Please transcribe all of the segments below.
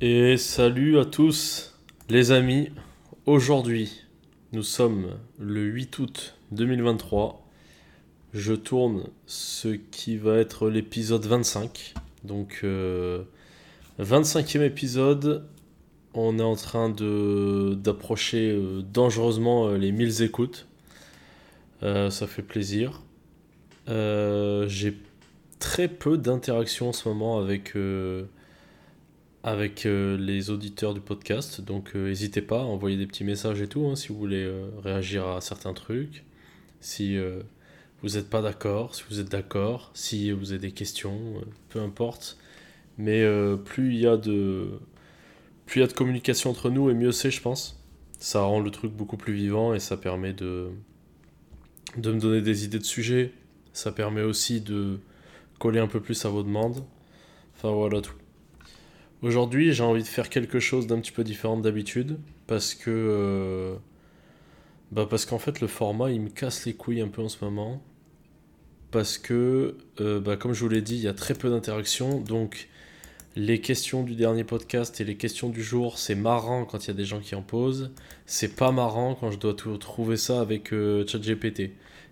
Et salut à tous les amis. Aujourd'hui, nous sommes le 8 août 2023. Je tourne ce qui va être l'épisode 25. Donc euh, 25e épisode. On est en train de d'approcher euh, dangereusement euh, les 1000 écoutes. Euh, ça fait plaisir. Euh, J'ai très peu d'interactions en ce moment avec, euh, avec euh, les auditeurs du podcast. Donc euh, n'hésitez pas à envoyer des petits messages et tout hein, si vous voulez euh, réagir à certains trucs. Si vous n'êtes pas d'accord, si vous êtes d'accord, si vous avez des questions, peu importe. Mais plus il y a de plus il y a de communication entre nous et mieux c'est, je pense. Ça rend le truc beaucoup plus vivant et ça permet de, de me donner des idées de sujets. Ça permet aussi de coller un peu plus à vos demandes. Enfin voilà tout. Aujourd'hui, j'ai envie de faire quelque chose d'un petit peu différent d'habitude parce que euh, bah parce qu'en fait le format il me casse les couilles un peu en ce moment parce que euh, bah, comme je vous l'ai dit, il y a très peu d'interactions donc les questions du dernier podcast et les questions du jour, c'est marrant quand il y a des gens qui en posent, c'est pas marrant quand je dois tout trouver ça avec euh, ChatGPT.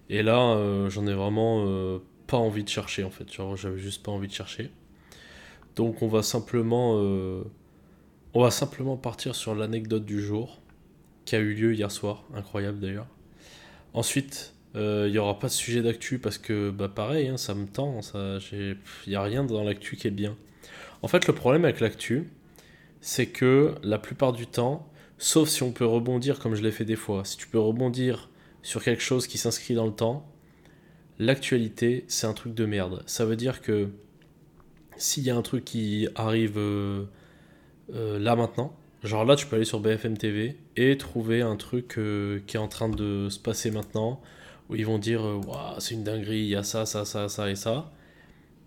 Et là, j'en ai vraiment pas envie de chercher en fait, j'avais juste pas envie de chercher. Donc on va simplement, euh, on va simplement partir sur l'anecdote du jour qui a eu lieu hier soir, incroyable d'ailleurs. Ensuite, euh, il y aura pas de sujet d'actu parce que bah pareil, hein, ça me tend, il y a rien dans l'actu qui est bien. En fait, le problème avec l'actu, c'est que la plupart du temps, sauf si on peut rebondir comme je l'ai fait des fois, si tu peux rebondir sur quelque chose qui s'inscrit dans le temps, l'actualité, c'est un truc de merde. Ça veut dire que s'il y a un truc qui arrive euh, euh, là maintenant, genre là tu peux aller sur BFM TV et trouver un truc euh, qui est en train de se passer maintenant, où ils vont dire c'est une dinguerie, il y a ça, ça, ça, ça et ça.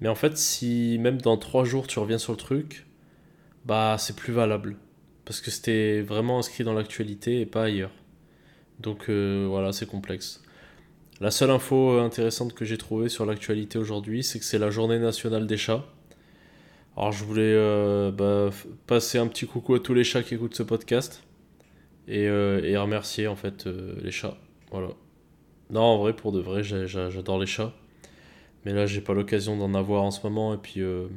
Mais en fait, si même dans trois jours tu reviens sur le truc, bah c'est plus valable. Parce que c'était vraiment inscrit dans l'actualité et pas ailleurs. Donc voilà, c'est complexe. La seule info intéressante que j'ai trouvée sur l'actualité aujourd'hui, c'est que c'est la journée nationale des chats. Alors je voulais euh, bah, passer un petit coucou à tous les chats qui écoutent ce podcast et, euh, remercier en fait euh, les chats. Voilà. Non, en vrai, pour de vrai, j'adore les chats. Mais là, j'ai pas l'occasion d'en avoir en ce moment. Et puis, vous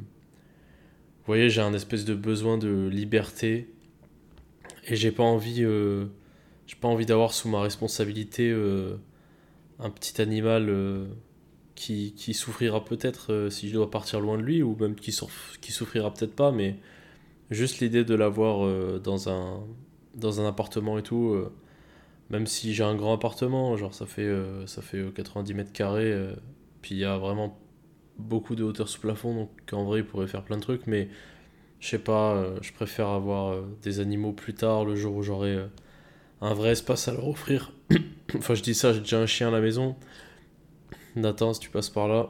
voyez, j'ai un espèce de besoin de liberté et j'ai pas envie, j'ai pas envie d'avoir sous ma responsabilité un petit animal qui, qui souffrira peut-être euh, si je dois partir loin de lui, ou même qui, qui souffrira peut-être pas, mais juste l'idée de l'avoir euh, dans un, dans un appartement et tout, euh, même si j'ai un grand appartement, genre ça fait, ça fait euh, 90 mètres carrés, puis il y a vraiment beaucoup de hauteur sous plafond, donc en vrai il pourrait faire plein de trucs, mais je sais pas, je préfère avoir des animaux plus tard, le jour où j'aurai un vrai espace à leur offrir. enfin je dis ça, j'ai déjà un chien à la maison. Nathan, si tu passes par là,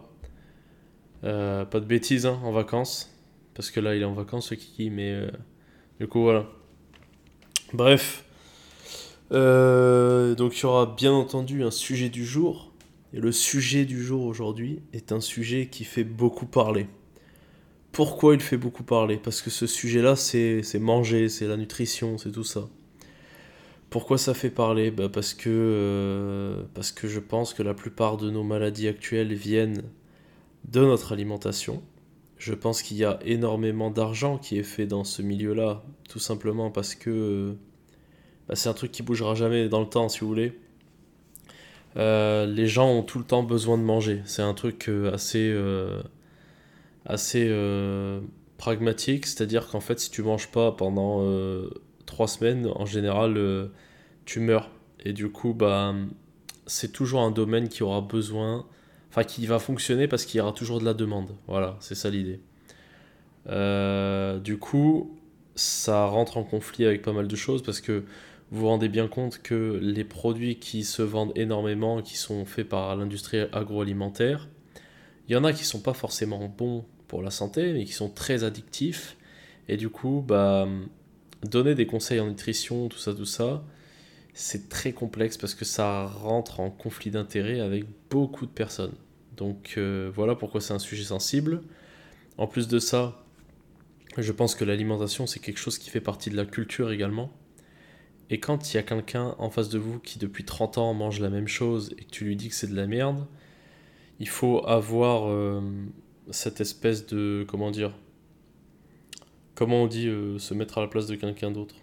euh, pas de bêtises hein, en vacances. Parce que là, il est en vacances, ce Kiki, mais euh, du coup, voilà. Bref. Euh, donc, il y aura bien entendu un sujet du jour. Et le sujet du jour aujourd'hui est un sujet qui fait beaucoup parler. Pourquoi il fait beaucoup parler? Parce que ce sujet-là, c'est c'est manger, c'est la nutrition, c'est tout ça. Pourquoi ça fait parler? Bah parce que, euh, parce que je pense que la plupart de nos maladies actuelles viennent de notre alimentation. Je pense qu'il y a énormément d'argent qui est fait dans ce milieu-là, tout simplement parce que euh, bah, c'est un truc qui bougera jamais dans le temps, si vous voulez. Euh, les gens ont tout le temps besoin de manger. C'est un truc assez, assez pragmatique, c'est-à-dire qu'en fait, si tu manges pas pendant trois semaines, en général, euh, tu meurs. Et du coup, bah, c'est toujours un domaine qui aura besoin, enfin, qui va fonctionner parce qu'il y aura toujours de la demande. Voilà, c'est ça l'idée. Euh, du coup, ça rentre en conflit avec pas mal de choses parce que vous vous rendez bien compte que les produits qui se vendent énormément, qui sont faits par l'industrie agroalimentaire, il y en a qui sont pas forcément bons pour la santé, mais qui sont très addictifs. Et du coup, bah, donner des conseils en nutrition, tout ça, tout ça, c'est très complexe parce que ça rentre en conflit d'intérêts avec beaucoup de personnes. Donc euh, voilà pourquoi c'est un sujet sensible. En plus de ça, Je pense que l'alimentation, c'est quelque chose qui fait partie de la culture également. Et quand il y a quelqu'un en face de vous qui depuis 30 ans mange la même chose et que tu lui dis que c'est de la merde, il faut avoir euh, cette espèce de... Comment dire Comment on dit euh, se mettre à la place de quelqu'un d'autre?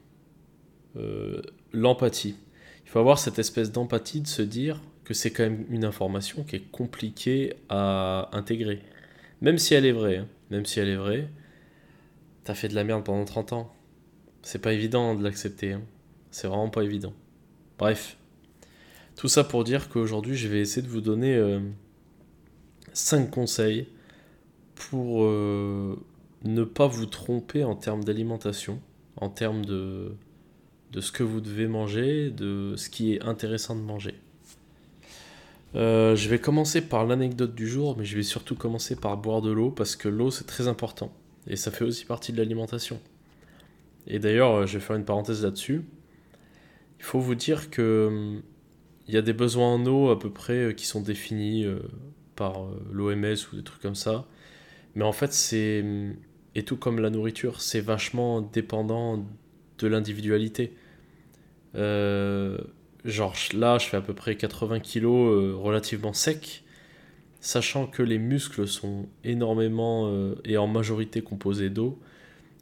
Euh, L'empathie. Il faut avoir cette espèce d'empathie de se dire que c'est quand même une information qui est compliquée à intégrer. Même si elle est vraie. Hein. Même si elle est vraie, t'as fait de la merde pendant 30 ans. C'est pas évident de l'accepter. Hein. C'est vraiment pas évident. Bref. Tout ça pour dire qu'aujourd'hui, je vais essayer de vous donner 5 euh, conseils pour ne pas vous tromper en termes d'alimentation, en termes de, ce que vous devez manger, de ce qui est intéressant de manger. Euh, je vais commencer par l'anecdote du jour, mais je vais surtout commencer par boire de l'eau parce que l'eau c'est très important et ça fait aussi partie de l'alimentation. Et d'ailleurs, je vais faire une parenthèse là-dessus. Il faut vous dire que hum, il y a des besoins en eau à peu près euh, qui sont définis euh, par euh, l'OMS ou des trucs comme ça. Mais en fait, c'est hum, et tout comme la nourriture, c'est vachement dépendant de l'individualité. genre là, je fais à peu près 80 kilos relativement sec, sachant que les muscles sont énormément et en majorité composés d'eau.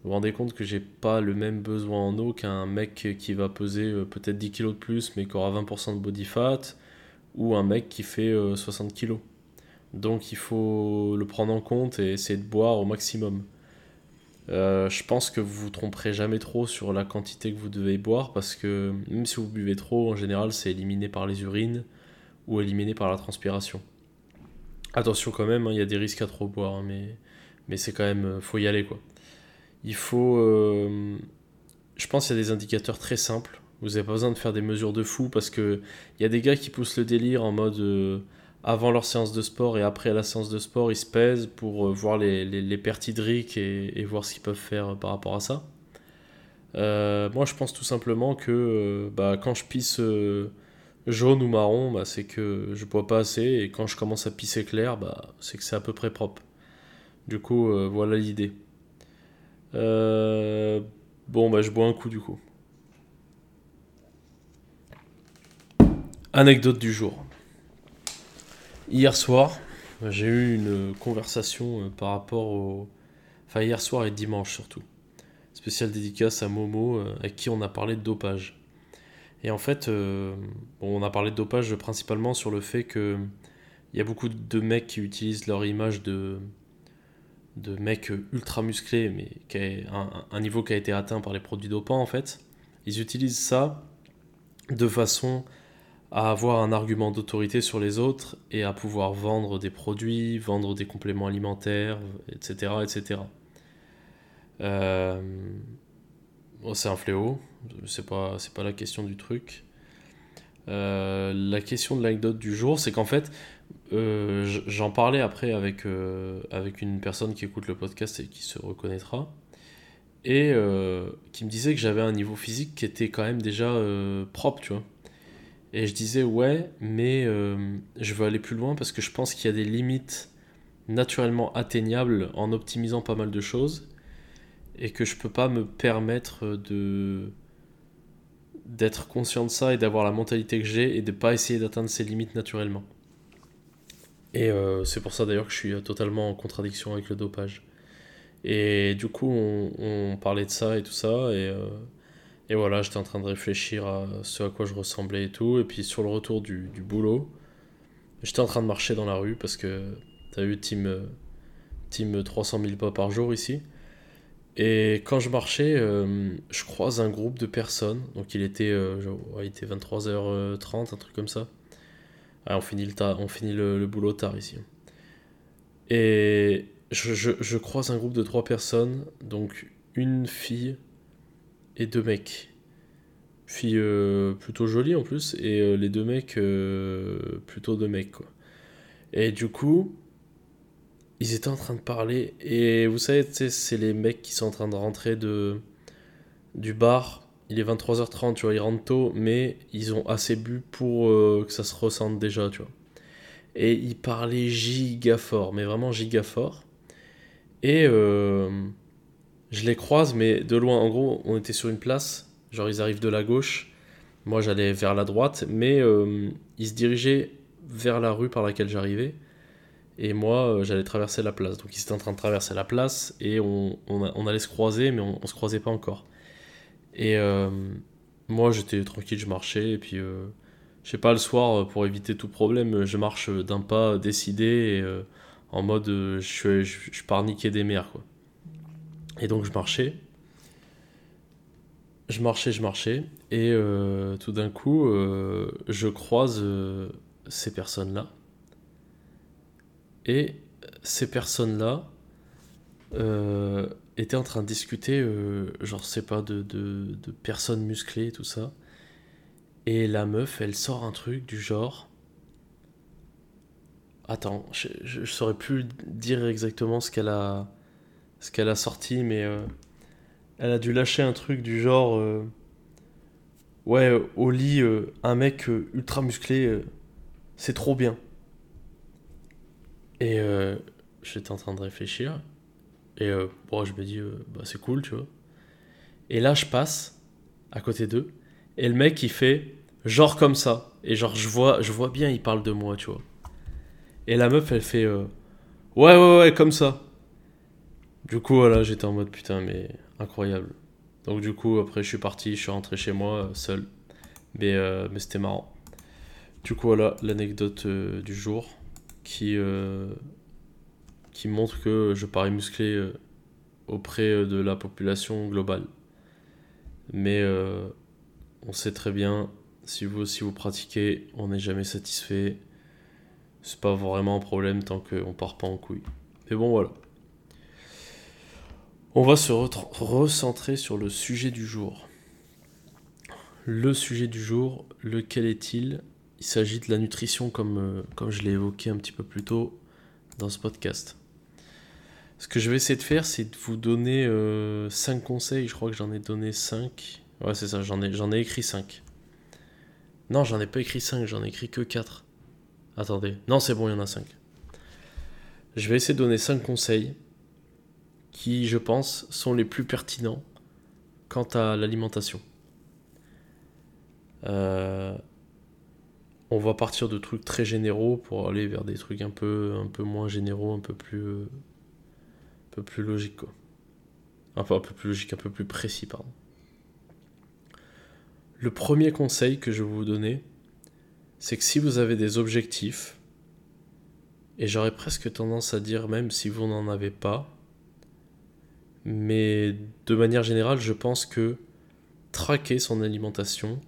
Vous vous rendez compte que j'ai pas le même besoin en eau qu'un mec qui va peser euh, peut-être 10 kg de plus mais qui aura 20% de body fat ou un mec qui fait 60 euh, kg. Donc il faut le prendre en compte et essayer de boire au maximum. Euh, je pense que vous vous tromperez jamais trop sur la quantité que vous devez boire parce que même si vous buvez trop, en général, c'est éliminé par les urines ou éliminé par la transpiration. Attention quand même, hein, il y a des risques à trop boire, hein, mais, mais c'est quand même, faut y aller quoi. Il faut. Euh, je pense qu'il y a des indicateurs très simples. Vous n'avez pas besoin de faire des mesures de fou parce qu'il y a des gars qui poussent le délire en mode euh, avant leur séance de sport et après la séance de sport, ils se pèsent pour euh, voir les, les, pertes hydriques et, voir ce qu'ils peuvent faire par rapport à ça. moi, je pense tout simplement que bah, quand je pisse jaune ou marron, bah, c'est que je bois pas assez et quand je commence à pisser clair, bah, c'est que c'est à peu près propre. Du coup, voilà l'idée. Euh, bon, je bois un coup du coup. Anecdote du jour. Hier soir, j'ai eu une conversation euh, par rapport au. Enfin, hier soir et dimanche surtout. Spécial dédicace à Momo, euh, avec qui on a parlé de dopage. Et en fait, on a parlé de dopage principalement sur le fait que il y a beaucoup de mecs qui utilisent leur image de, de mecs ultra musclés, mais qui a un, niveau qui a été atteint par les produits dopants en fait. Ils utilisent ça de façon à avoir un argument d'autorité sur les autres et à pouvoir vendre des produits, vendre des compléments alimentaires, etc. etc. Euh, c'est un fléau, c'est pas, pas la question du truc. Euh, la question de l'anecdote du jour, c'est qu'en fait, euh, j'en parlais après avec, avec une personne qui écoute le podcast et qui se reconnaîtra, et qui me disait que j'avais un niveau physique qui était quand même déjà propre, tu vois. Et je disais, ouais, mais je veux aller plus loin parce que je pense qu'il y a des limites naturellement atteignables en optimisant pas mal de choses, et que je peux pas me permettre de d'être conscient de ça et d'avoir la mentalité que j'ai et de pas essayer d'atteindre ces limites naturellement. Et euh, c'est pour ça d'ailleurs que je suis totalement en contradiction avec le dopage. Et du coup, on, parlait de ça et tout ça. Et, euh, et voilà, j'étais en train de réfléchir à ce à quoi je ressemblais et tout. Et puis sur le retour du, du boulot, j'étais en train de marcher dans la rue parce que t'as eu team, team 300 000 pas par jour ici. Et quand je marchais, euh, je croise un groupe de personnes. Donc il était, il était 23h30, un truc comme ça. Ah, on finit, le, on finit le, boulot tard ici. Et je, croise un groupe de trois personnes, donc une fille et deux mecs. Fille euh, plutôt jolie en plus, et euh, les deux mecs euh, plutôt deux mecs quoi. Et du coup, ils étaient en train de parler, et vous savez, c'est les mecs qui sont en train de rentrer de, du bar il est 23h30, tu vois, ils rentrent tôt, mais ils ont assez bu pour que ça se ressente déjà, tu vois. Et ils parlaient giga fort, mais vraiment giga fort. Et je les croise, mais de loin. En gros, on était sur une place, genre ils arrivent de la gauche, moi j'allais vers la droite, mais euh, ils se dirigeaient vers la rue par laquelle j'arrivais, et moi euh, j'allais traverser la place. Donc ils étaient en train de traverser la place, et on, allait se croiser, mais on, on, se croisait pas encore. Et euh, moi j'étais tranquille, je marchais, et puis je sais pas, le soir, pour éviter tout problème, je marche d'un pas décidé, en mode je, je, je pars niquer des mers, quoi. Et donc je marchais. Je marchais, je marchais. Et euh, tout d'un coup, euh, je croise euh, ces personnes-là. Et ces personnes-là étaient en train de discuter, genre, sais pas, de, de, de personnes musclées et tout ça. Et la meuf, elle sort un truc du genre. Attends, je, je, saurais plus dire exactement ce qu'elle a ce qu'elle a sorti, mais euh, elle a dû lâcher un truc du genre euh, ouais au lit euh, un mec ultra musclé c'est trop bien. Et j'étais en train de réfléchir et je me dis bah c'est cool tu vois. Et là je passe à côté d'eux et le mec il fait genre comme ça. Et genre je vois je vois bien il parle de moi tu vois. Et la meuf elle fait ouais ouais ouais comme ça du coup, voilà, j'étais en mode putain, mais incroyable. Donc, du coup, après, je suis parti, je suis rentré chez moi euh, seul. Mais, euh, mais c'était marrant. Du coup, voilà l'anecdote euh, du jour qui, qui montre que je parais musclé auprès de la population globale. Mais on sait très bien, si vous si vous pratiquez, on n'est jamais satisfait. C'est pas vraiment un problème tant qu'on part pas en couille. Mais bon, voilà. On va se recentrer sur le sujet du jour. Le sujet du jour, lequel est-il? Il s'agit de la nutrition comme, euh, comme je l'ai évoqué un petit peu plus tôt dans ce podcast. Ce que je vais essayer de faire, c'est de vous donner 5 euh, conseils. Je crois que j'en ai donné 5. Ouais, c'est ça, j'en ai, j'en ai écrit 5. Non, j'en ai pas écrit 5, j'en ai écrit que 4. Attendez. Non, c'est bon, il y en a 5. Je vais essayer de donner 5 conseils qui, je pense, sont les plus pertinents quant à l'alimentation. Euh, on va partir de trucs très généraux pour aller vers des trucs un peu, moins généraux, un peu plus, un peu plus logiques. Quoi. Enfin, un peu plus logique, un peu plus précis, pardon. Le premier conseil que je vais vous donner, c'est que si vous avez des objectifs, et j'aurais presque tendance à dire même si vous n'en avez pas, mais de manière générale, je pense que traquer son alimentation,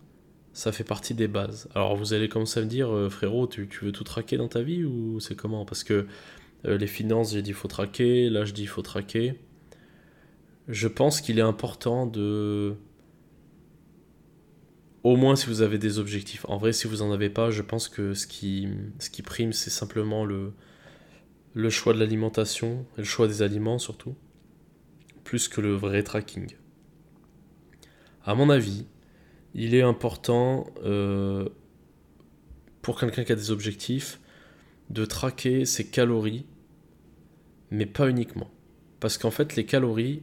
ça fait partie des bases. Alors vous allez commencer à me dire, euh, frérot, tu, veux tout traquer dans ta vie ou c'est comment? Parce que euh, les finances, j'ai dit faut traquer, là je dis faut traquer. Je pense qu'il est important de... Au moins si vous avez des objectifs. En vrai, si vous n'en avez pas, je pense que ce qui, ce qui prime, c'est simplement le, le choix de l'alimentation, le choix des aliments surtout plus que le vrai tracking. À mon avis, il est important euh, pour quelqu'un qui a des objectifs de traquer ses calories, mais pas uniquement. Parce qu'en fait, les calories,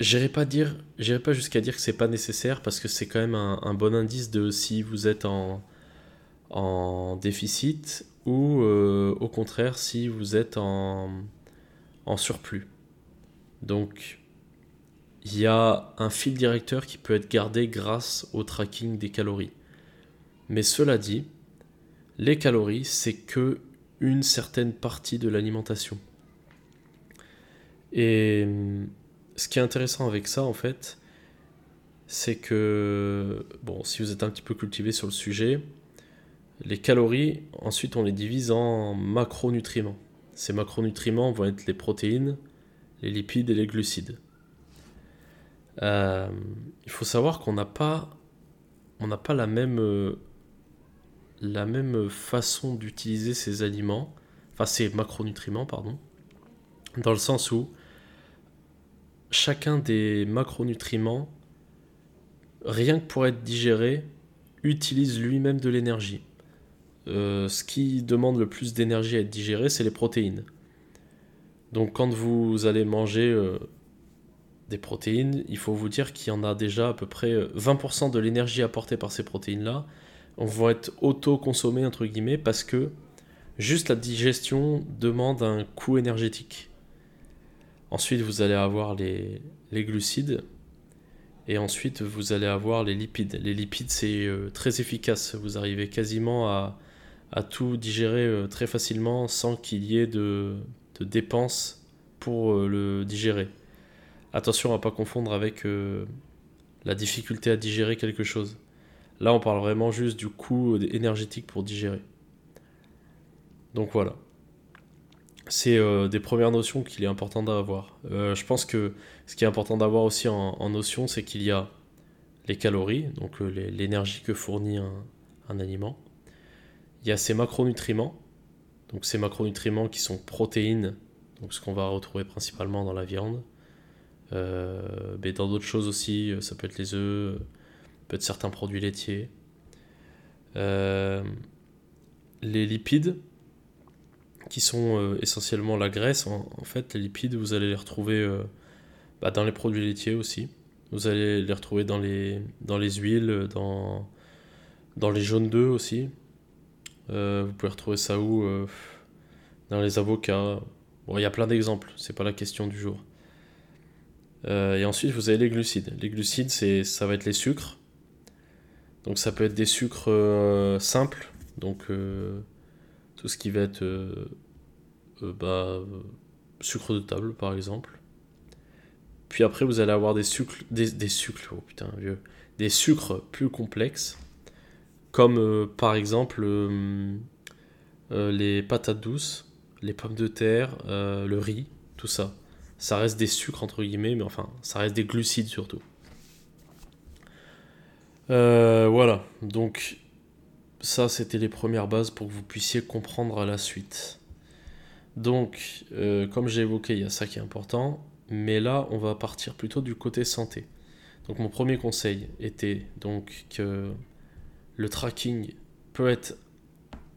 j'irai pas pas jusqu'à dire que c'est pas nécessaire parce que c'est quand même un, bon indice de si vous êtes en, déficit ou euh, au contraire si vous êtes en surplus. Donc, il y a un fil directeur qui peut être gardé grâce au tracking des calories. Mais cela dit, les calories, c'est que une certaine partie de l'alimentation. Et ce qui est intéressant avec ça, en fait, c'est que, bon, si vous êtes un petit peu cultivé sur le sujet, les calories, ensuite, on les divise en macronutriments. Ces macronutriments vont être les protéines, les lipides et les glucides. Euh, il faut savoir qu'on n'a pas, euh, la même façon d'utiliser ces aliments, enfin ces macronutriments, pardon, dans le sens où chacun des macronutriments, rien que pour être digéré, utilise lui-même de l'énergie. Euh, ce qui demande le plus d'énergie à être digéré, c'est les protéines. Donc quand vous allez manger, euh, des protéines, il faut vous dire qu'il y en a déjà à peu près 20% de l'énergie apportée par ces protéines-là vont être auto-consommées, entre guillemets, parce que juste la digestion demande un coût énergétique. Ensuite, vous allez avoir les, glucides. Et ensuite, vous allez avoir les lipides. Les lipides, c'est euh, très efficace. Vous arrivez quasiment à, tout digérer euh, très facilement sans qu'il y ait de, de dépenses pour euh, le digérer. Attention à ne pas confondre avec la difficulté à digérer quelque chose. Là, on parle vraiment juste du coût énergétique pour digérer. Donc voilà c'est euh, des premières notions qu'il est important d'avoir. Euh, je pense que ce qui est important d'avoir aussi en, notion, c'est qu'il y a les calories, donc euh, l'énergie que fournit un, aliment. Il y a ses macronutriments, donc ces macronutriments qui sont protéines, donc ce qu'on va retrouver principalement dans la viande. mais dans d'autres choses aussi, ça peut être les œufs, peut être certains produits laitiers. les lipides, qui sont euh, essentiellement la graisse. En, fait, les lipides, vous allez les retrouver euh, bah, dans les produits laitiers aussi. Vous allez les retrouver dans les, dans les huiles, dans, dans les jaunes d'œufs aussi. Euh, vous pouvez retrouver ça où Dans les avocats. Bon, il y a plein d'exemples, c'est pas la question du jour. et ensuite, vous avez les glucides. Les glucides, c'est, ça va être les sucres. Donc ça peut être des sucres simples, donc tout ce qui va être euh, euh, bah, sucre de table par exemple. Puis après vous allez avoir des sucres, des, sucres, oh putain vieux, des sucres plus complexes, comme euh, par exemple les patates douces, les pommes de terre, le riz, tout ça. Ça reste des sucres entre guillemets, mais enfin ça reste des glucides surtout. voilà, donc ça, c'était les premières bases pour que vous puissiez comprendre la suite. Donc, euh, comme j'ai évoqué, il y a ça qui est important, mais là, on va partir plutôt du côté santé. Donc, mon premier conseil était donc que le tracking peut être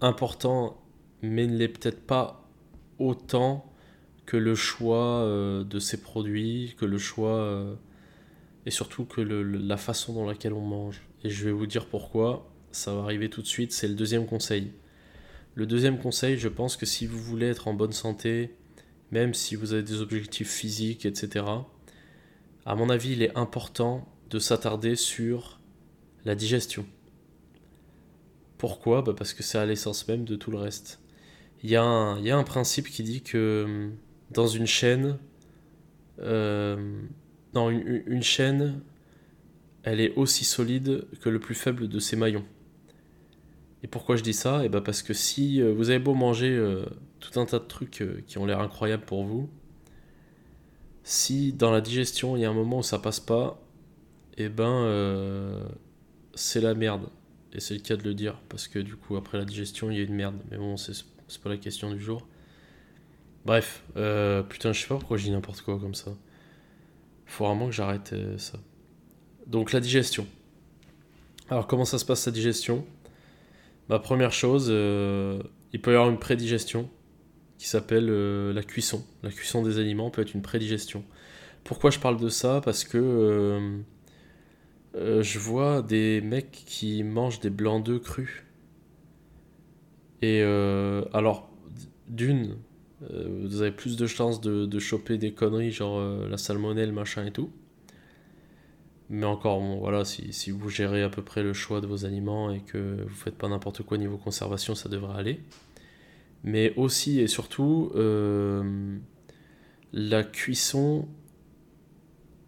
important, mais ne l'est peut-être pas autant que le choix euh, de ces produits, que le choix euh, et surtout que la façon dans laquelle on mange. Et je vais vous dire pourquoi ça va arriver tout de suite, c'est le deuxième conseil. Le deuxième conseil, je pense que si vous voulez être en bonne santé, même si vous avez des objectifs physiques, etc., à mon avis, il est important de s'attarder sur la digestion. Pourquoi bah Parce que c'est à l'essence même de tout le reste. Il y, a un, principe qui dit que hum, dans une chaîne, euh, dans une, une chaîne, elle est aussi solide que le plus faible de ses maillons. Et pourquoi je dis ça? Eh ben parce que si euh, vous avez beau manger euh, tout un tas de trucs euh, qui ont l'air incroyables pour vous, si dans la digestion il y a un moment où ça passe pas, et eh ben c'est la merde. Et c'est le cas de le dire, parce que du coup après la digestion il y a une merde. Mais bon, c'est pas la question du jour. Bref, putain, je sais pas pourquoi je dis n'importe quoi comme ça. Faut vraiment que j'arrête ça. Donc la digestion. Alors comment ça se passe la digestion? Ma première chose, euh, il peut y avoir une prédigestion qui s'appelle euh, la cuisson. La cuisson des aliments peut être une prédigestion. Pourquoi je parle de ça? Parce que euh, je vois des mecs qui mangent des blancs d'œufs crus. Et alors, d'une, vous avez plus de chances de, de choper des conneries genre la salmonelle, machin et tout. Mais encore, voilà, si, si, vous gérez à peu près le choix de vos aliments et que vous faites pas n'importe quoi niveau conservation, ça devrait aller. Mais aussi et surtout, euh, la cuisson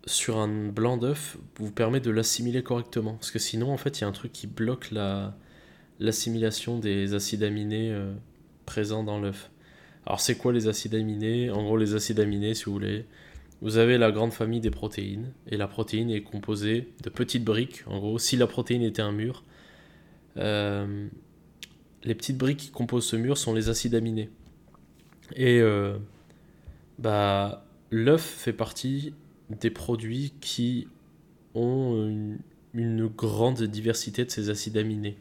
sur un blanc d'œuf vous permet de l'assimiler correctement. Parce que sinon, en fait, il y a un truc qui bloque la, l'assimilation des acides aminés euh, présents dans l'œuf. Alors, c'est quoi les acides aminés? En gros, les acides aminés, si vous voulez, vous avez la grande famille des protéines, et la protéine est composée de petites briques. En gros, si la protéine était un mur, euh, les petites briques qui composent ce mur sont les acides aminés. Et euh, bah, l'œuf fait partie des produits qui ont une, grande diversité de ces acides aminés.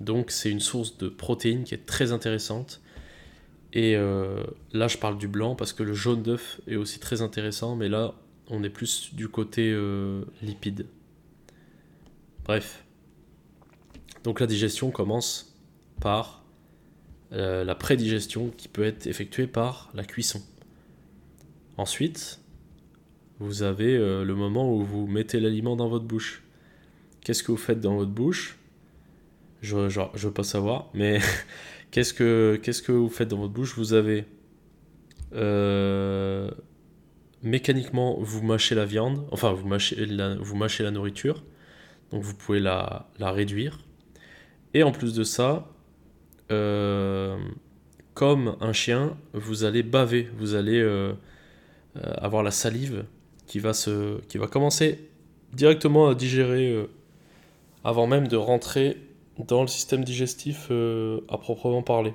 Donc c'est une source de protéines qui est très intéressante et euh, là, je parle du blanc parce que le jaune d'œuf est aussi très intéressant, mais là, on est plus du côté euh, lipide. Bref. Donc la digestion commence par euh, la prédigestion qui peut être effectuée par la cuisson. Ensuite, vous avez euh, le moment où vous mettez l'aliment dans votre bouche. Qu'est-ce que vous faites dans votre bouche? Je, ne veux pas savoir, mais qu'est-ce que vous faites dans votre bouche? Vous avez euh, mécaniquement vous mâchez la viande, enfin vous mâchez la, nourriture, donc vous pouvez la, réduire. Et en plus de ça, euh, comme un chien, vous allez baver, vous allez avoir la salive qui va, se, qui va commencer directement à digérer avant même de rentrer dans le système digestif à proprement parler.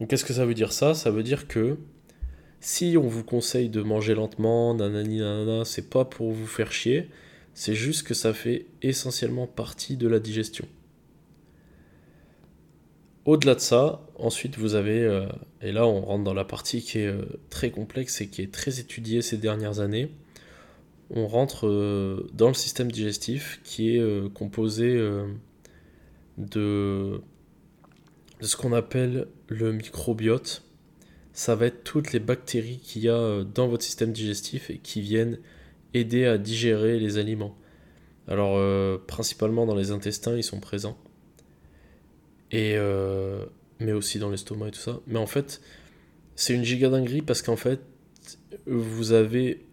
Donc qu'est-ce que ça veut dire ça? Ça veut dire que si on vous conseille de manger lentement, nanani nanana, c'est pas pour vous faire chier, c'est juste que ça fait essentiellement partie de la digestion. Au-delà de ça, ensuite vous avez, euh, et là on rentre dans la partie qui est euh, très complexe et qui est très étudiée ces dernières années, on rentre euh, dans le système digestif qui est composé de ce qu'on appelle le microbiote. Ça va être toutes les bactéries qu'il y a dans votre système digestif et qui viennent aider à digérer les aliments. Alors, principalement dans les intestins, ils sont présents. Et, euh, mais aussi dans l'estomac et tout ça. Mais en fait, c'est une giga dinguerie parce qu'en fait, vous avez.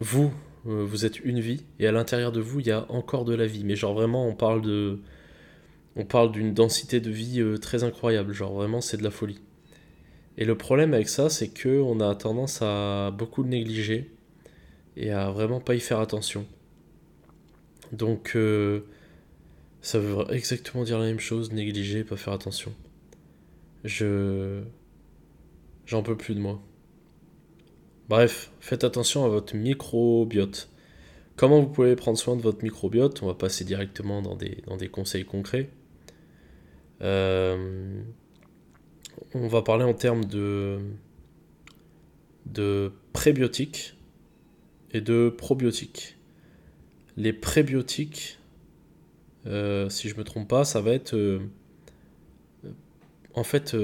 Vous, vous êtes une vie, et à l'intérieur de vous, il y a encore de la vie. Mais genre, vraiment, on parle de on parle d'une densité de vie euh, très incroyable, genre vraiment c'est de la folie. Et le problème avec ça, c'est que on a tendance à beaucoup le négliger et à vraiment pas y faire attention. Donc euh, ça veut exactement dire la même chose, négliger, pas faire attention. Je j'en peux plus de moi. Bref, faites attention à votre microbiote. Comment vous pouvez prendre soin de votre microbiote? On va passer directement dans des, dans des conseils concrets. Euh, on va parler en termes de, de prébiotiques et de probiotiques. Les prébiotiques, euh, si je me trompe pas, ça va être euh, en fait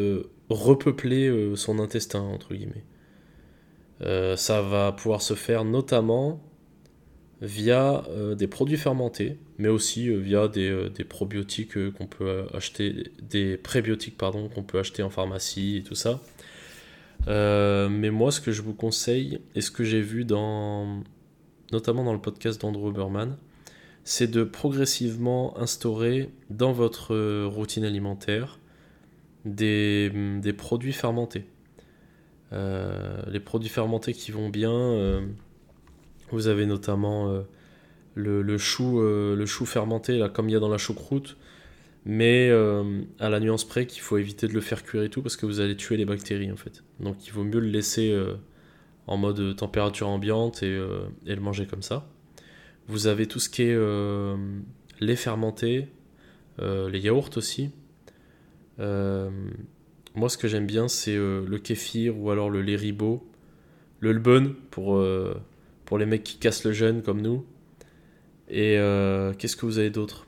repeupler son intestin entre guillemets. ça va pouvoir se faire notamment via euh, des produits fermentés, mais aussi euh, via des, euh, probiotiques qu'on peut acheter, des prébiotiques pardon qu'on peut acheter en pharmacie et tout ça. mais moi, ce que je vous conseille et ce que j'ai vu dans, notamment dans le podcast d'Andrew Berman, c'est de progressivement instaurer dans votre routine alimentaire des, produits fermentés. les produits fermentés qui vont bien vous avez notamment euh, le, chou, euh, le chou fermenté, comme il y a dans la choucroute, mais euh, à la nuance près qu'il faut éviter de le faire cuire et tout parce que vous allez tuer les bactéries en fait. Donc il vaut mieux le laisser en mode température ambiante et, le manger comme ça. Vous avez tout ce qui est lait fermenté, les yaourts aussi. moi ce que j'aime bien c'est le kéfir ou alors le lait ribot, le lbun pour pour les mecs qui cassent le jeûne comme nous. Et euh, qu'est-ce que vous avez d'autre?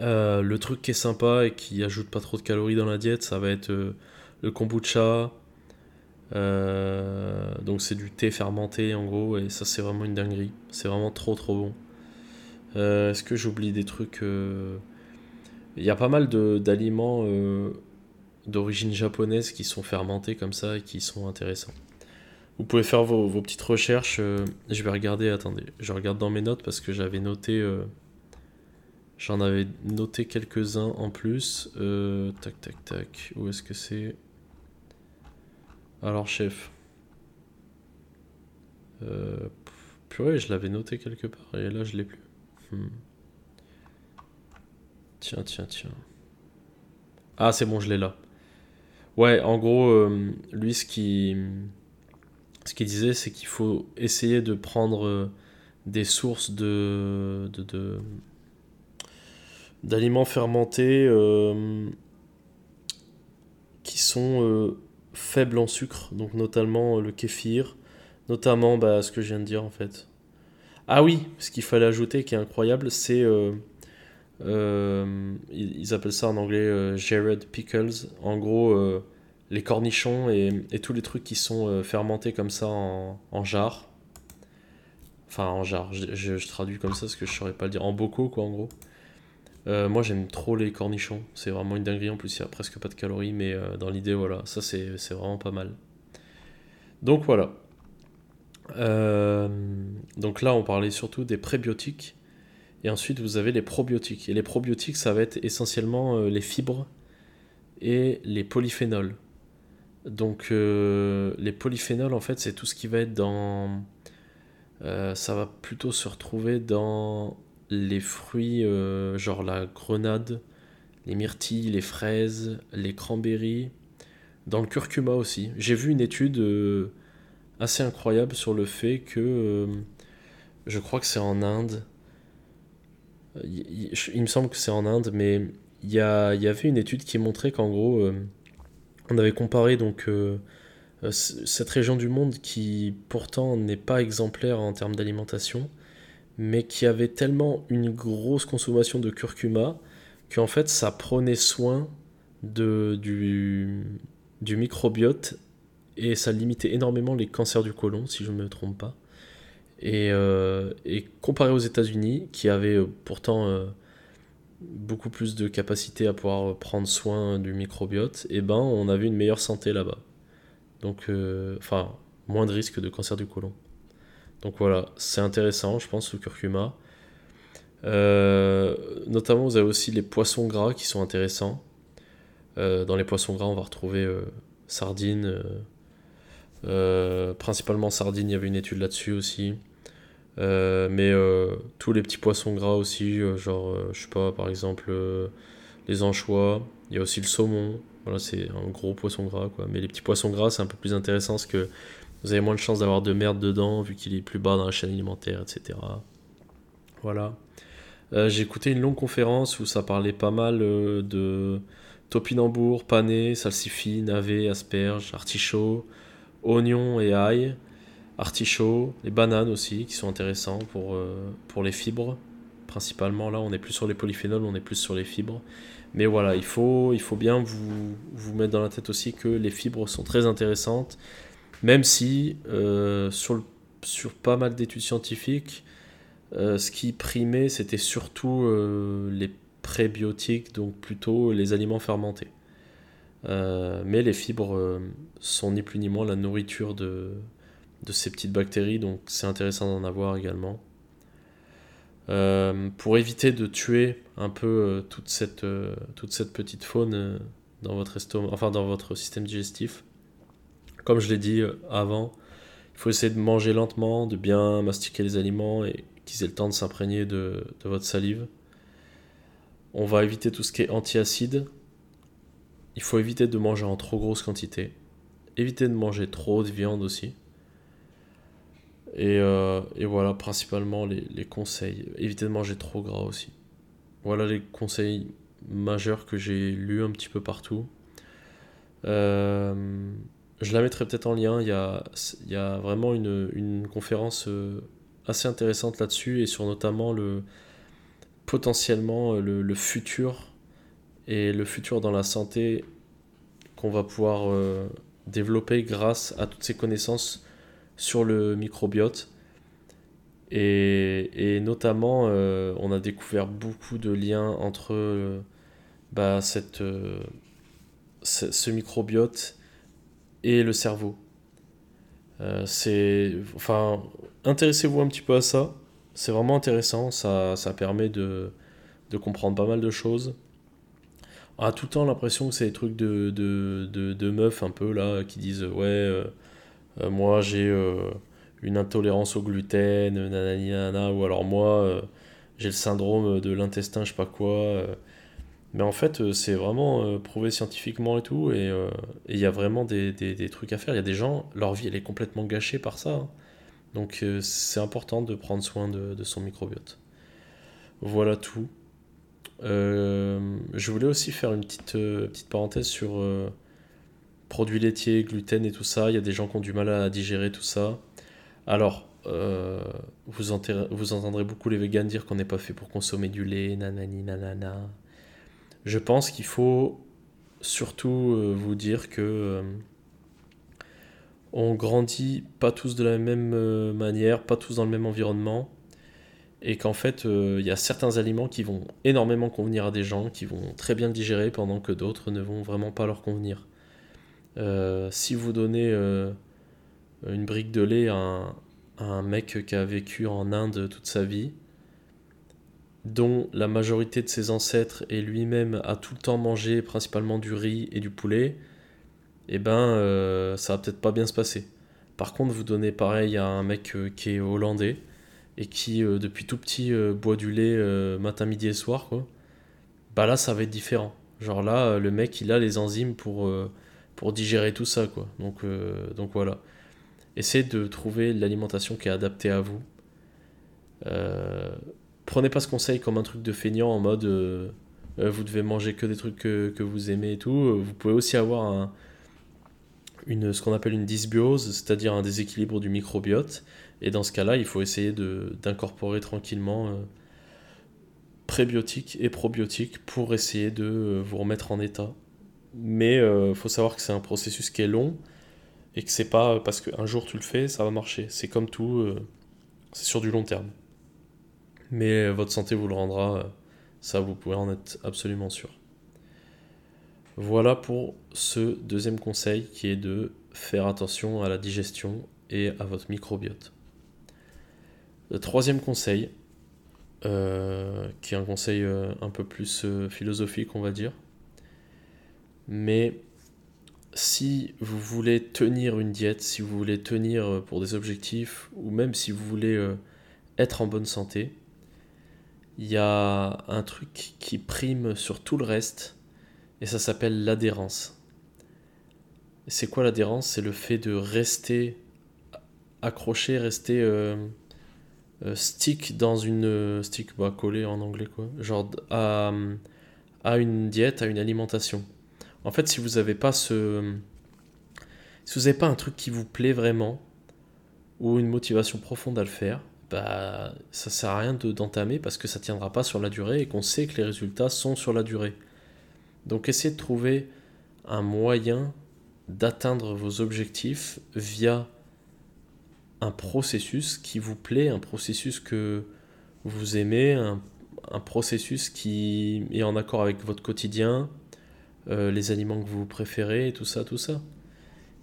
Euh, Le truc qui est sympa et qui ajoute pas trop de calories dans la diète, ça va être euh, le kombucha. Donc c'est du thé fermenté en gros, et ça c'est vraiment une dinguerie. C'est vraiment trop trop bon. Est-ce que j'oublie des trucs Il y a pas mal d'aliments d'origine japonaise qui sont fermentés comme ça et qui sont intéressants. Vous pouvez faire vos, petites recherches. Euh, je vais regarder, attendez, je regarde dans mes notes parce que j'avais noté. Euh, j'en avais noté quelques-uns en plus. Euh, tac, tac, tac. Où est-ce que c'est? Alors, chef. purée, je l'avais noté quelque part et là, je l'ai plus. Hmm. Tiens, tiens, tiens. Ah, c'est bon, je l'ai là. Ouais, en gros, lui, ce qui ce qu'il disait, c'est qu'il faut essayer de prendre euh, des sources de, d'aliments fermentés euh, qui sont euh, faibles en sucre, donc notamment le kéfir, Notamment bah, ce que je viens de dire en fait. Ah oui, ce qu'il fallait ajouter qui est incroyable, c'est. Euh, euh, ils appellent ça en anglais euh, Jared Pickles. En gros, les cornichons et, tous les trucs qui sont fermentés comme ça en, en jarre. Enfin, en jarre, je, traduis comme ça parce que je saurais pas le dire. En bocaux, quoi, en gros. Moi, j'aime trop les cornichons. C'est vraiment une dinguerie. En plus, il y a presque pas de calories, mais dans l'idée, voilà, ça c'est vraiment pas mal. Donc voilà. Euh, donc là, on parlait surtout des prébiotiques. Et ensuite, vous avez les probiotiques. Et les probiotiques, ça va être essentiellement euh, les fibres et les polyphénols. Donc euh, les polyphénols, en fait, c'est tout ce qui va être dans... ça va plutôt se retrouver dans les fruits, genre la grenade, les myrtilles, les fraises, les cranberries, dans le curcuma aussi. J'ai vu une étude assez incroyable sur le fait que euh, je crois que c'est en Inde. Il, me semble que c'est en Inde, mais il y, a, il y, avait une étude qui montrait qu'en gros, euh, on avait comparé donc euh, cette région du monde qui pourtant n'est pas exemplaire en termes d'alimentation, mais qui avait tellement une grosse consommation de curcuma qu'en fait ça prenait soin du, microbiote et ça limitait énormément les cancers du côlon, si je ne me trompe pas. Et, euh, comparé aux États-Unis, qui avaient euh, pourtant euh, beaucoup plus de capacité à pouvoir prendre soin du microbiote, eh ben on avait une meilleure santé là-bas. Donc, enfin, moins de risque de cancer du côlon. Donc voilà, c'est intéressant, je pense, le curcuma. notamment, vous avez aussi les poissons gras qui sont intéressants. dans les poissons gras, on va retrouver sardines euh, principalement sardines, il y avait une étude là-dessus aussi. Euh, mais euh, tous les petits poissons gras aussi, genre, je sais pas, par exemple, les anchois. Il y a aussi le saumon. Voilà, c'est un gros poisson gras. Mais les petits poissons gras, c'est un peu plus intéressant parce que vous avez moins de chances d'avoir de merde dedans, vu qu'il est plus bas dans la chaîne alimentaire, etc. Voilà. j'ai écouté une longue conférence où ça parlait pas mal de topinambour, pané, salsifis, navet, asperges, artichaut, oignons et ail, artichauts, les bananes aussi qui sont intéressants pour, euh, pour les fibres. Principalement là, on est plus sur les polyphénols, on est plus sur les fibres. Mais voilà, il faut, il faut bien vous, vous mettre dans la tête aussi que les fibres sont très intéressantes, même si euh, sur, pas mal d'études scientifiques, euh, ce qui primait, c'était surtout les prébiotiques, donc plutôt les aliments fermentés. Euh, mais les fibres euh, sont ni plus ni moins la nourriture de, ces petites bactéries, donc c'est intéressant d'en avoir également. Euh, pour éviter de tuer un peu toute, cette, toute cette petite faune dans votre estomac, enfin dans votre système digestif, comme je l'ai dit avant, il faut essayer de manger lentement, de bien mastiquer les aliments et qu'ils aient le temps de s'imprégner de, de votre salive. On va éviter tout ce qui est antiacide, il faut éviter de manger en trop grosse quantité. Éviter de manger trop de viande aussi. Et, euh, voilà, principalement les, conseils. Éviter de manger trop gras aussi. Voilà les conseils majeurs que j'ai lus un petit peu partout. Euh, je la mettrai peut-être en lien. Il y a, il y a vraiment une, conférence euh, assez intéressante là-dessus et sur notamment le potentiellement le futur et le futur dans la santé qu'on va pouvoir euh, développer grâce à toutes ces connaissances sur le microbiote. Et, notamment, euh, on a découvert beaucoup de liens entre euh, bah, cette, ce, microbiote et le cerveau. c'est, enfin, intéressez-vous un petit peu à ça. C'est vraiment intéressant. Ça, ça permet de, de comprendre pas mal de choses. On a tout le temps l'impression que c'est des trucs de, de, de, meufs un peu là qui disent ouais euh, euh, moi j'ai euh, une intolérance au gluten nanana ou alors moi j'ai le syndrome de l'intestin je sais pas quoi mais en fait c'est vraiment prouvé scientifiquement et tout et il y a vraiment des, des, trucs à faire il y a des gens leur vie elle est complètement gâchée par ça hein. donc c'est important de prendre soin de, son microbiote voilà tout euh, je voulais aussi faire une petite, euh, petite parenthèse sur euh, produits laitiers, gluten et tout ça. Il y a des gens qui ont du mal à digérer tout ça. Alors, euh, vous, vous, entendrez beaucoup les végans dire qu'on n'est pas fait pour consommer du lait, nanani, nanana. Je pense qu'il faut surtout euh, vous dire que euh, on grandit pas tous de la même manière, pas tous dans le même environnement, et qu'en fait, il y a certains aliments qui vont énormément convenir à des gens, qui vont très bien digérer, pendant que d'autres ne vont vraiment pas leur convenir. si vous donnez une brique de lait à un, mec qui a vécu en Inde toute sa vie, dont la majorité de ses ancêtres et lui-même a tout le temps mangé principalement du riz et du poulet, eh ben euh, ça va peut-être pas bien se passer. Par contre, vous donnez pareil à un mec euh, qui est hollandais et qui euh, depuis tout petit boit du lait matin, midi et soir, quoi. Bah là, ça va être différent. Genre là, le mec, il a les enzymes pour, pour digérer tout ça, quoi. Donc, donc voilà. Essayez de trouver l'alimentation qui est adaptée à vous. Prenez pas ce conseil comme un truc de feignant en mode euh, euh, vous devez manger que des trucs que, vous aimez et tout. Vous pouvez aussi avoir une, ce qu'on appelle une dysbiose, c'est-à-dire un déséquilibre du microbiote. Et dans ce cas-là, il faut essayer d'incorporer tranquillement prébiotiques et probiotiques pour essayer de vous remettre en état. Mais il faut savoir que c'est un processus qui est long et que c'est pas parce qu'un jour tu le fais, ça va marcher. C'est comme tout, euh, c'est sur du long terme. Mais votre santé vous le rendra, euh, ça vous pouvez en être absolument sûr. Voilà pour ce deuxième conseil qui est de faire attention à la digestion et à votre microbiote. Le troisième conseil, euh, qui est un conseil un peu plus philosophique, on va dire, mais si vous voulez tenir une diète, si vous voulez tenir euh, pour des objectifs, ou même si vous voulez euh, être en bonne santé, il y a un truc qui prime sur tout le reste, et ça s'appelle l'adhérence. C'est quoi l'adhérence? C'est le fait de rester accroché, rester euh, stick dans une... stick, bah, collé en anglais quoi, genre à, à une diète, à une alimentation. En fait, si vous n'avez pas ce. Si vous n'avez pas un truc qui vous plaît vraiment, ou une motivation profonde à le faire, bah ça sert à rien d'entamer parce que ça tiendra pas sur la durée et qu'on sait que les résultats sont sur la durée. Donc essayez de trouver un moyen d'atteindre vos objectifs via un processus qui vous plaît, un processus que vous aimez, un processus qui est en accord avec votre quotidien, euh, les aliments que vous préférez, tout ça, tout ça.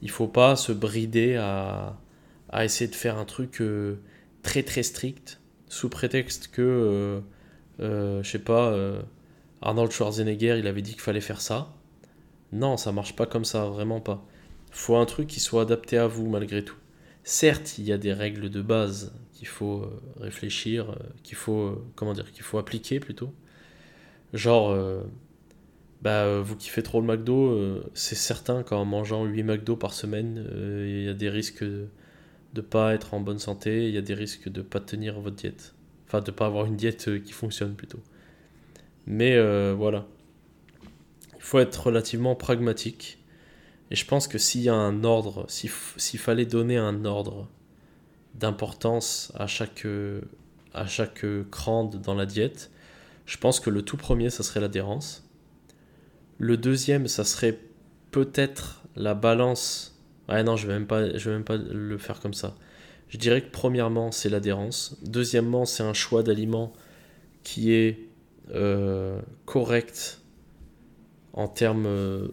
Il faut pas se brider à, à essayer de faire un truc euh, très très strict sous prétexte que, euh, je sais pas, Arnold Schwarzenegger, il avait dit qu'il fallait faire ça. Non, ça marche pas comme ça, vraiment pas. Faut un truc qui soit adapté à vous malgré tout. Certes, il y a des règles de base qu'il faut réfléchir, qu'il faut comment dire, qu'il faut appliquer plutôt. Genre bah, euh, vous kiffez trop le McDo, euh, c'est certain qu'en mangeant 8 McDo par semaine, euh, il y a des risques de pas être en bonne santé, il y a des risques de pas tenir votre diète. Enfin, de pas avoir une diète qui fonctionne plutôt. Mais voilà. Il faut être relativement pragmatique. Et je pense que s'il y a un ordre, s'il fallait donner un ordre d'importance à chaque, à chaque dans la diète, je pense que le tout premier, ça serait l'adhérence. Le deuxième, ça serait peut-être la balance. Ouais, non, je vais même pas, je vais même pas le faire comme ça. Je dirais que premièrement, c'est l'adhérence. Deuxièmement, c'est un choix d'aliments qui est euh, correct en termes euh,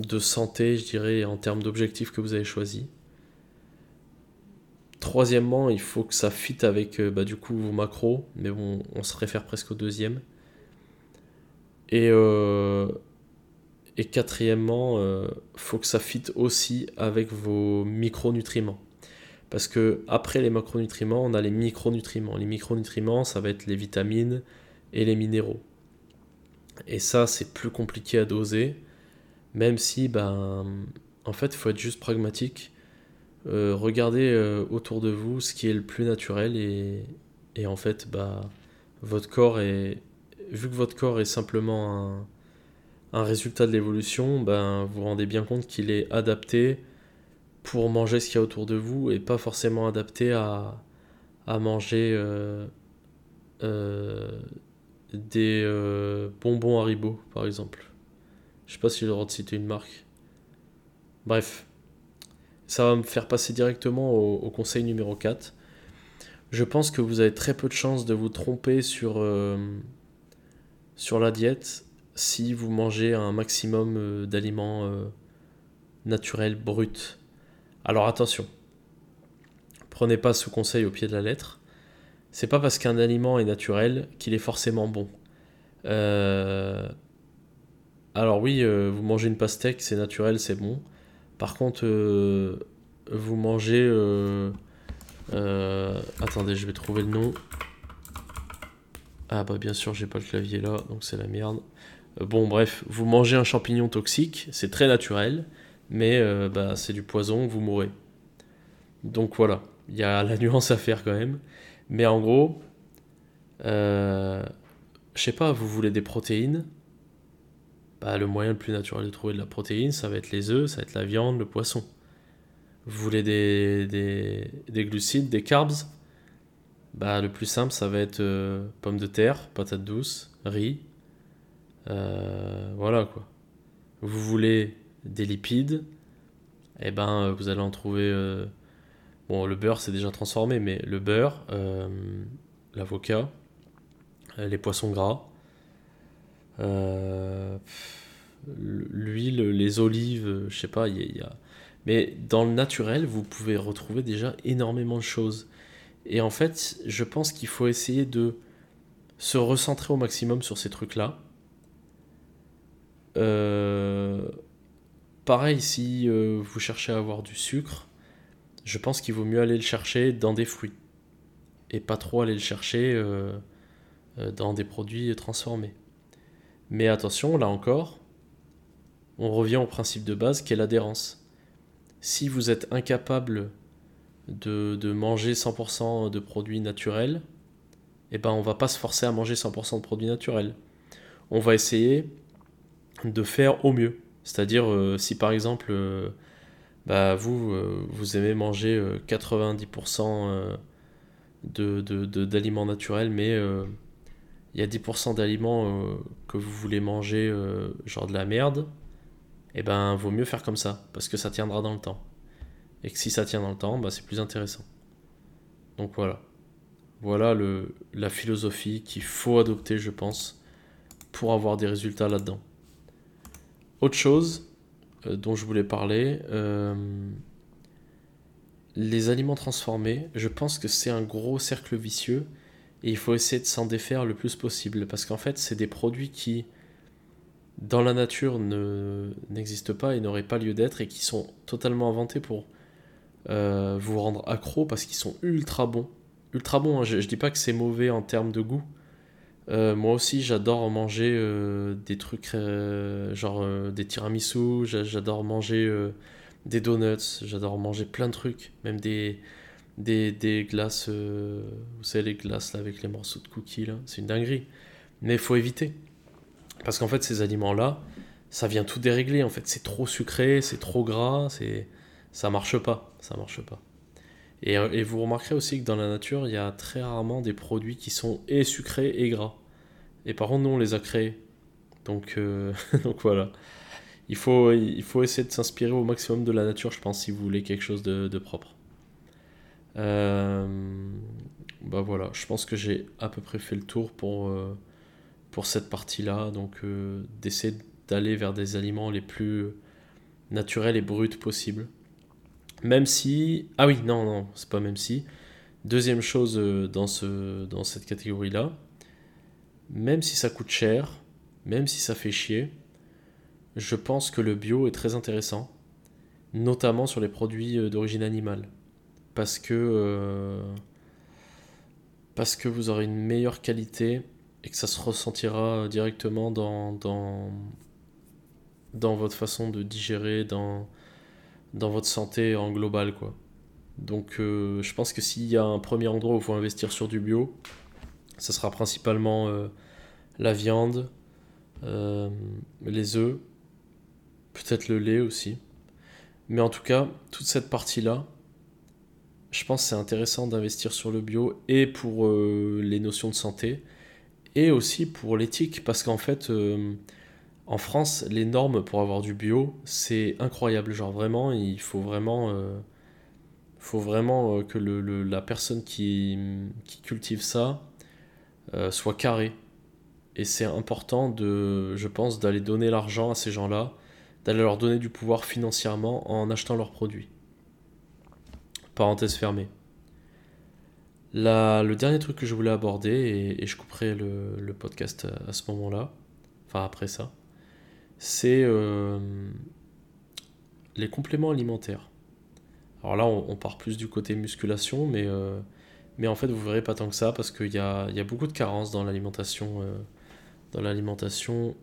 de santé, je dirais, en termes d'objectifs que vous avez choisis. Troisièmement, il faut que ça fitte avec euh, bah, du coup vos macros, mais bon, on se réfère presque au deuxième. Et, euh, et quatrièmement, il euh, faut que ça fitte aussi avec vos micronutriments. Parce que après les macronutriments, on a les micronutriments. Les micronutriments, ça va être les vitamines et les minéraux. Et ça, c'est plus compliqué à doser, même si, ben, en fait, il faut être juste pragmatique. Euh, regardez autour de vous ce qui est le plus naturel et, et en fait, bah, votre corps est, vu que votre corps est simplement un, résultat de l'évolution, ben, vous vous rendez bien compte qu'il est adapté pour manger ce qu'il y a autour de vous et pas forcément adapté à, manger euh, euh, des euh, bonbons Haribo, par exemple. Je sais pas si j'ai le droit de citer une marque. Bref, ça va me faire passer directement au, conseil numéro 4. Je pense que vous avez très peu de chances de vous tromper sur, sur la diète si vous mangez un maximum d'aliments naturels bruts. Alors attention, prenez pas ce conseil au pied de la lettre. C'est pas parce qu'un aliment est naturel qu'il est forcément bon. Euh, alors oui, euh, vous mangez une pastèque, c'est naturel, c'est bon. Par contre, euh, vous mangez... attendez, je vais trouver le nom. Ah bah bien sûr, j'ai pas le clavier là, donc c'est la merde. Bon bref, vous mangez un champignon toxique, c'est très naturel mais euh, bah, c'est du poison, vous mourrez. Donc voilà, il y a la nuance à faire quand même. Mais en gros, euh, je sais pas, vous voulez des protéines bah, Le moyen le plus naturel de trouver de la protéine, ça va être les œufs, ça va être la viande, le poisson. Vous voulez des, des, glucides, des carbs bah, Le plus simple, ça va être euh, pommes de terre, patates douces, riz. Euh, voilà quoi. Vous voulez des lipides, et eh ben euh, vous allez en trouver. Euh, bon, le beurre c'est déjà transformé, mais le beurre, l'avocat, les poissons gras, l'huile, les olives, je sais pas, il y, a. Mais dans le naturel, vous pouvez retrouver déjà énormément de choses. Et en fait, je pense qu'il faut essayer de se recentrer au maximum sur ces trucs-là. Euh, Pareil, si euh, vous cherchez à avoir du sucre, je pense qu'il vaut mieux aller le chercher dans des fruits et pas trop aller le chercher euh, dans des produits transformés. Mais attention, là encore, on revient au principe de base qui est l'adhérence. Si vous êtes incapable de, de manger 100% de produits naturels, eh ben on va pas se forcer à manger 100% de produits naturels. On va essayer de faire au mieux. C'est-à-dire, euh, si par exemple, euh, bah, vous, euh, vous aimez manger 90% de, d'aliments naturels, mais il y a 10% d'aliments que vous voulez manger, genre de la merde, et eh ben, vaut mieux faire comme ça, parce que ça tiendra dans le temps. Et que si ça tient dans le temps, bah, c'est plus intéressant. Donc voilà. Voilà la philosophie qu'il faut adopter, je pense, pour avoir des résultats là-dedans. Autre chose euh, dont je voulais parler, euh, les aliments transformés, je pense que c'est un gros cercle vicieux et il faut essayer de s'en défaire le plus possible parce qu'en fait, c'est des produits qui, dans la nature, n'existent pas et n'auraient pas lieu d'être et qui sont totalement inventés pour euh, vous rendre accro parce qu'ils sont ultra bons. Ultra bons, hein. je, je dis pas que c'est mauvais en termes de goût, euh, moi aussi, j'adore manger euh, des trucs euh, genre des tiramisu, j'adore manger des donuts, j'adore manger plein de trucs, même des, des, des glaces, vous savez, les glaces là, avec les morceaux de cookies, c'est une dinguerie. Mais il faut éviter. Parce qu'en fait, ces aliments-là, ça vient tout dérégler. En fait, c'est trop sucré, c'est trop gras, ça marche pas, ça marche pas. Et, et, vous remarquerez aussi que dans la nature, il y a très rarement des produits qui sont et sucrés et gras. Et par contre, nous, on les a créés. Donc, euh, donc voilà. Il faut, il faut essayer de s'inspirer au maximum de la nature, je pense, si vous voulez quelque chose de, de propre. Euh, bah voilà, je pense que j'ai à peu près fait le tour pour, euh, pour cette partie-là. Donc, d'essayer d'aller vers des aliments les plus naturels et bruts possibles. Même si. Ah oui, non, non, c'est pas même si. Deuxième chose dans, ce, dans cette catégorie-là, même si ça coûte cher, même si ça fait chier, je pense que le bio est très intéressant, notamment sur les produits euh, d'origine animale. Parce que, euh, parce que vous aurez une meilleure qualité et que ça se ressentira directement dans, votre façon de digérer, dans, votre santé en global. Donc euh, je pense que s'il y a un premier endroit où il faut investir sur du bio, ce sera principalement euh, la viande, euh, les œufs, peut-être le lait aussi. Mais en tout cas, toute cette partie-là, je pense que c'est intéressant d'investir sur le bio et pour euh, les notions de santé et aussi pour l'éthique parce qu'en fait en France les normes pour avoir du bio c'est incroyable genre vraiment il faut vraiment faut vraiment que le, la personne qui, qui cultive ça soit carrée et c'est important de je pense d'aller donner l'argent à ces gens-là d'aller leur donner du pouvoir financièrement en achetant leurs produits Parenthèse fermée. le dernier truc que je voulais aborder, et, je couperai le, podcast à, ce moment-là, enfin après ça, c'est euh, les compléments alimentaires. Alors là, on, part plus du côté musculation, mais, euh, mais en fait, vous verrez pas tant que ça, parce qu'il y a, beaucoup de carences dans l'alimentation. Euh, dans l'alimentation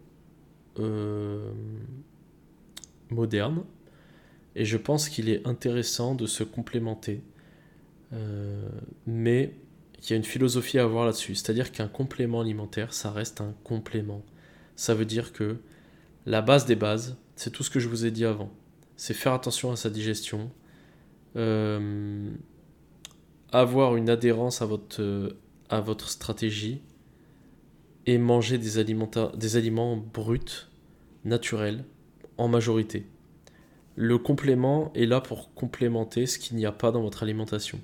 moderne. Et je pense qu'il est intéressant de se complémenter. Euh, mais il y a une philosophie à avoir là-dessus. C'est-à-dire qu'un complément alimentaire, ça reste un complément. Ça veut dire que la base des bases, c'est tout ce que je vous ai dit avant. C'est faire attention à sa digestion, euh, avoir une adhérence à votre, à votre stratégie et manger des, des aliments bruts, naturels, en majorité. Le complément est là pour complémenter ce qu'il n'y a pas dans votre alimentation.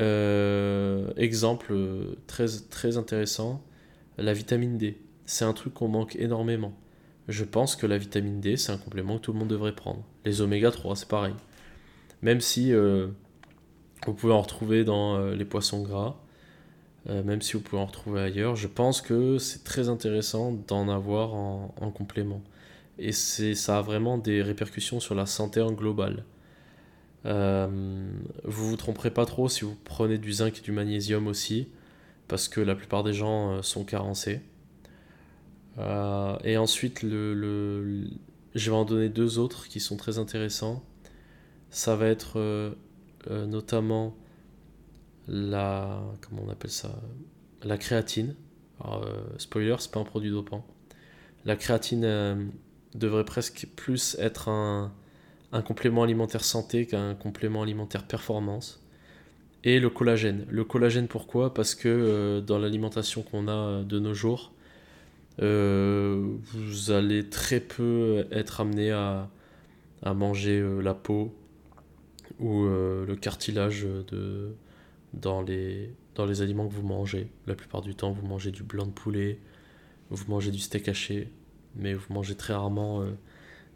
Euh, exemple très, très intéressant, la vitamine D. C'est un truc qu'on manque énormément. Je pense que la vitamine D, c'est un complément que tout le monde devrait prendre. Les oméga 3, c'est pareil. Même si euh, vous pouvez en retrouver dans euh, les poissons gras, même si vous pouvez en retrouver ailleurs, je pense que c'est très intéressant d'en avoir en complément et ça a vraiment des répercussions sur la santé en global. Euh, vous vous tromperez pas trop si vous prenez du zinc et du magnésium aussi, parce que la plupart des gens euh, sont carencés. Euh, et ensuite, le, le, je vais en donner deux autres qui sont très intéressants. Ça va être euh, notamment la créatine. Alors, spoiler, c'est pas un produit dopant. La créatine devrait presque plus être un, complément alimentaire santé qu'un complément alimentaire performance. Et le collagène. Le collagène pourquoi? Parce que euh, dans l'alimentation qu'on a euh, de nos jours, euh, vous allez très peu être amené à, manger la peau ou le cartilage de, dans, les, dans les aliments que vous mangez. La plupart du temps, vous mangez du blanc de poulet, vous mangez du steak haché, mais vous mangez très rarement euh,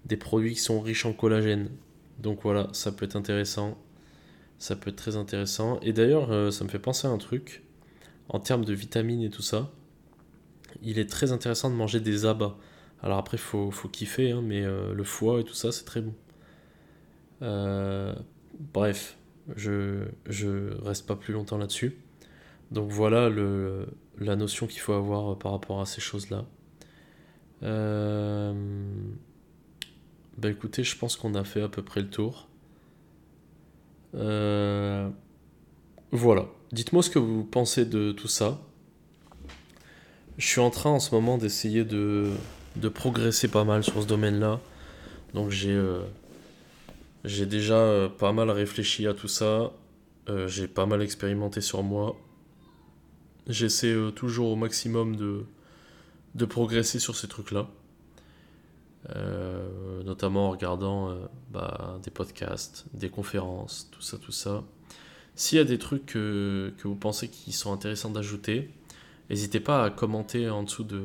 des produits qui sont riches en collagène. Donc voilà, ça peut être intéressant. Ça peut être très intéressant. Et d'ailleurs, euh, ça me fait penser à un truc. En termes de vitamines et tout ça, il est très intéressant de manger des abats. Alors après, faut, faut, kiffer, hein, mais euh, le foie et tout ça, c'est très bon. Bref, je, reste pas plus longtemps là-dessus. Donc voilà la notion qu'il faut avoir par rapport à ces choses-là. Euh... Bah écoutez, je pense qu'on a fait à peu près le tour. Euh, voilà. Dites-moi ce que vous pensez de tout ça. Je suis en train en ce moment d'essayer de, de progresser pas mal sur ce domaine-là. Donc j'ai euh, j'ai déjà euh, pas mal réfléchi à tout ça. j'ai pas mal expérimenté sur moi. J'essaie toujours au maximum de, de progresser sur ces trucs-là. Euh, notamment en regardant euh, bah, des podcasts, des conférences, tout ça, tout ça. S'il y a des trucs que, que vous pensez qui sont intéressants d'ajouter, n'hésitez pas à commenter en dessous, de,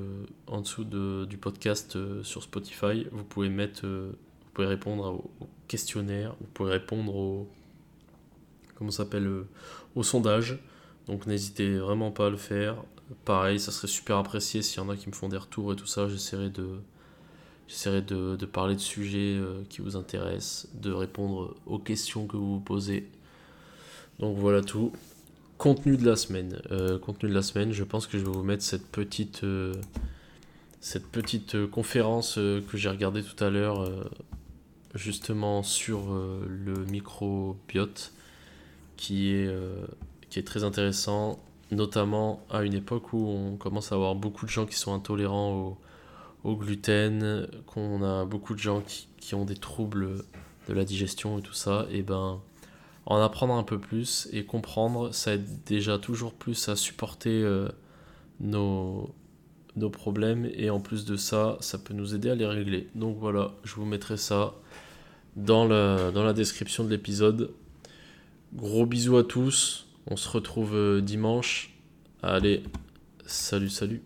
en dessous de, du podcast euh, sur Spotify. Vous pouvez mettre, pouvez répondre au, questionnaire, vous pouvez répondre au, comment s'appelle, au sondage. Donc n'hésitez vraiment pas à le faire. Pareil, ça serait super apprécié s'il y en a qui me font des retours et tout ça. J'essaierai de, j'essaierai de, parler de sujets euh, qui vous intéressent, de répondre aux questions que vous vous posez. Donc voilà tout. Contenu de la semaine. Euh, contenu de la semaine, je pense que je vais vous mettre cette petite, euh, cette petite conférence que j'ai regardée tout à l'heure, justement sur le microbiote, qui est, qui est très intéressant notamment à une époque où on commence à avoir beaucoup de gens qui sont intolérants au, gluten, qu'on a beaucoup de gens qui, qui ont des troubles de la digestion et tout ça, et ben en apprendre un peu plus et comprendre, ça aide déjà toujours plus à supporter euh, nos, nos problèmes et en plus de ça, ça peut nous aider à les régler. Donc voilà, je vous mettrai ça dans la, description de l'épisode. Gros bisous à tous, on se retrouve euh, dimanche. Allez, salut salut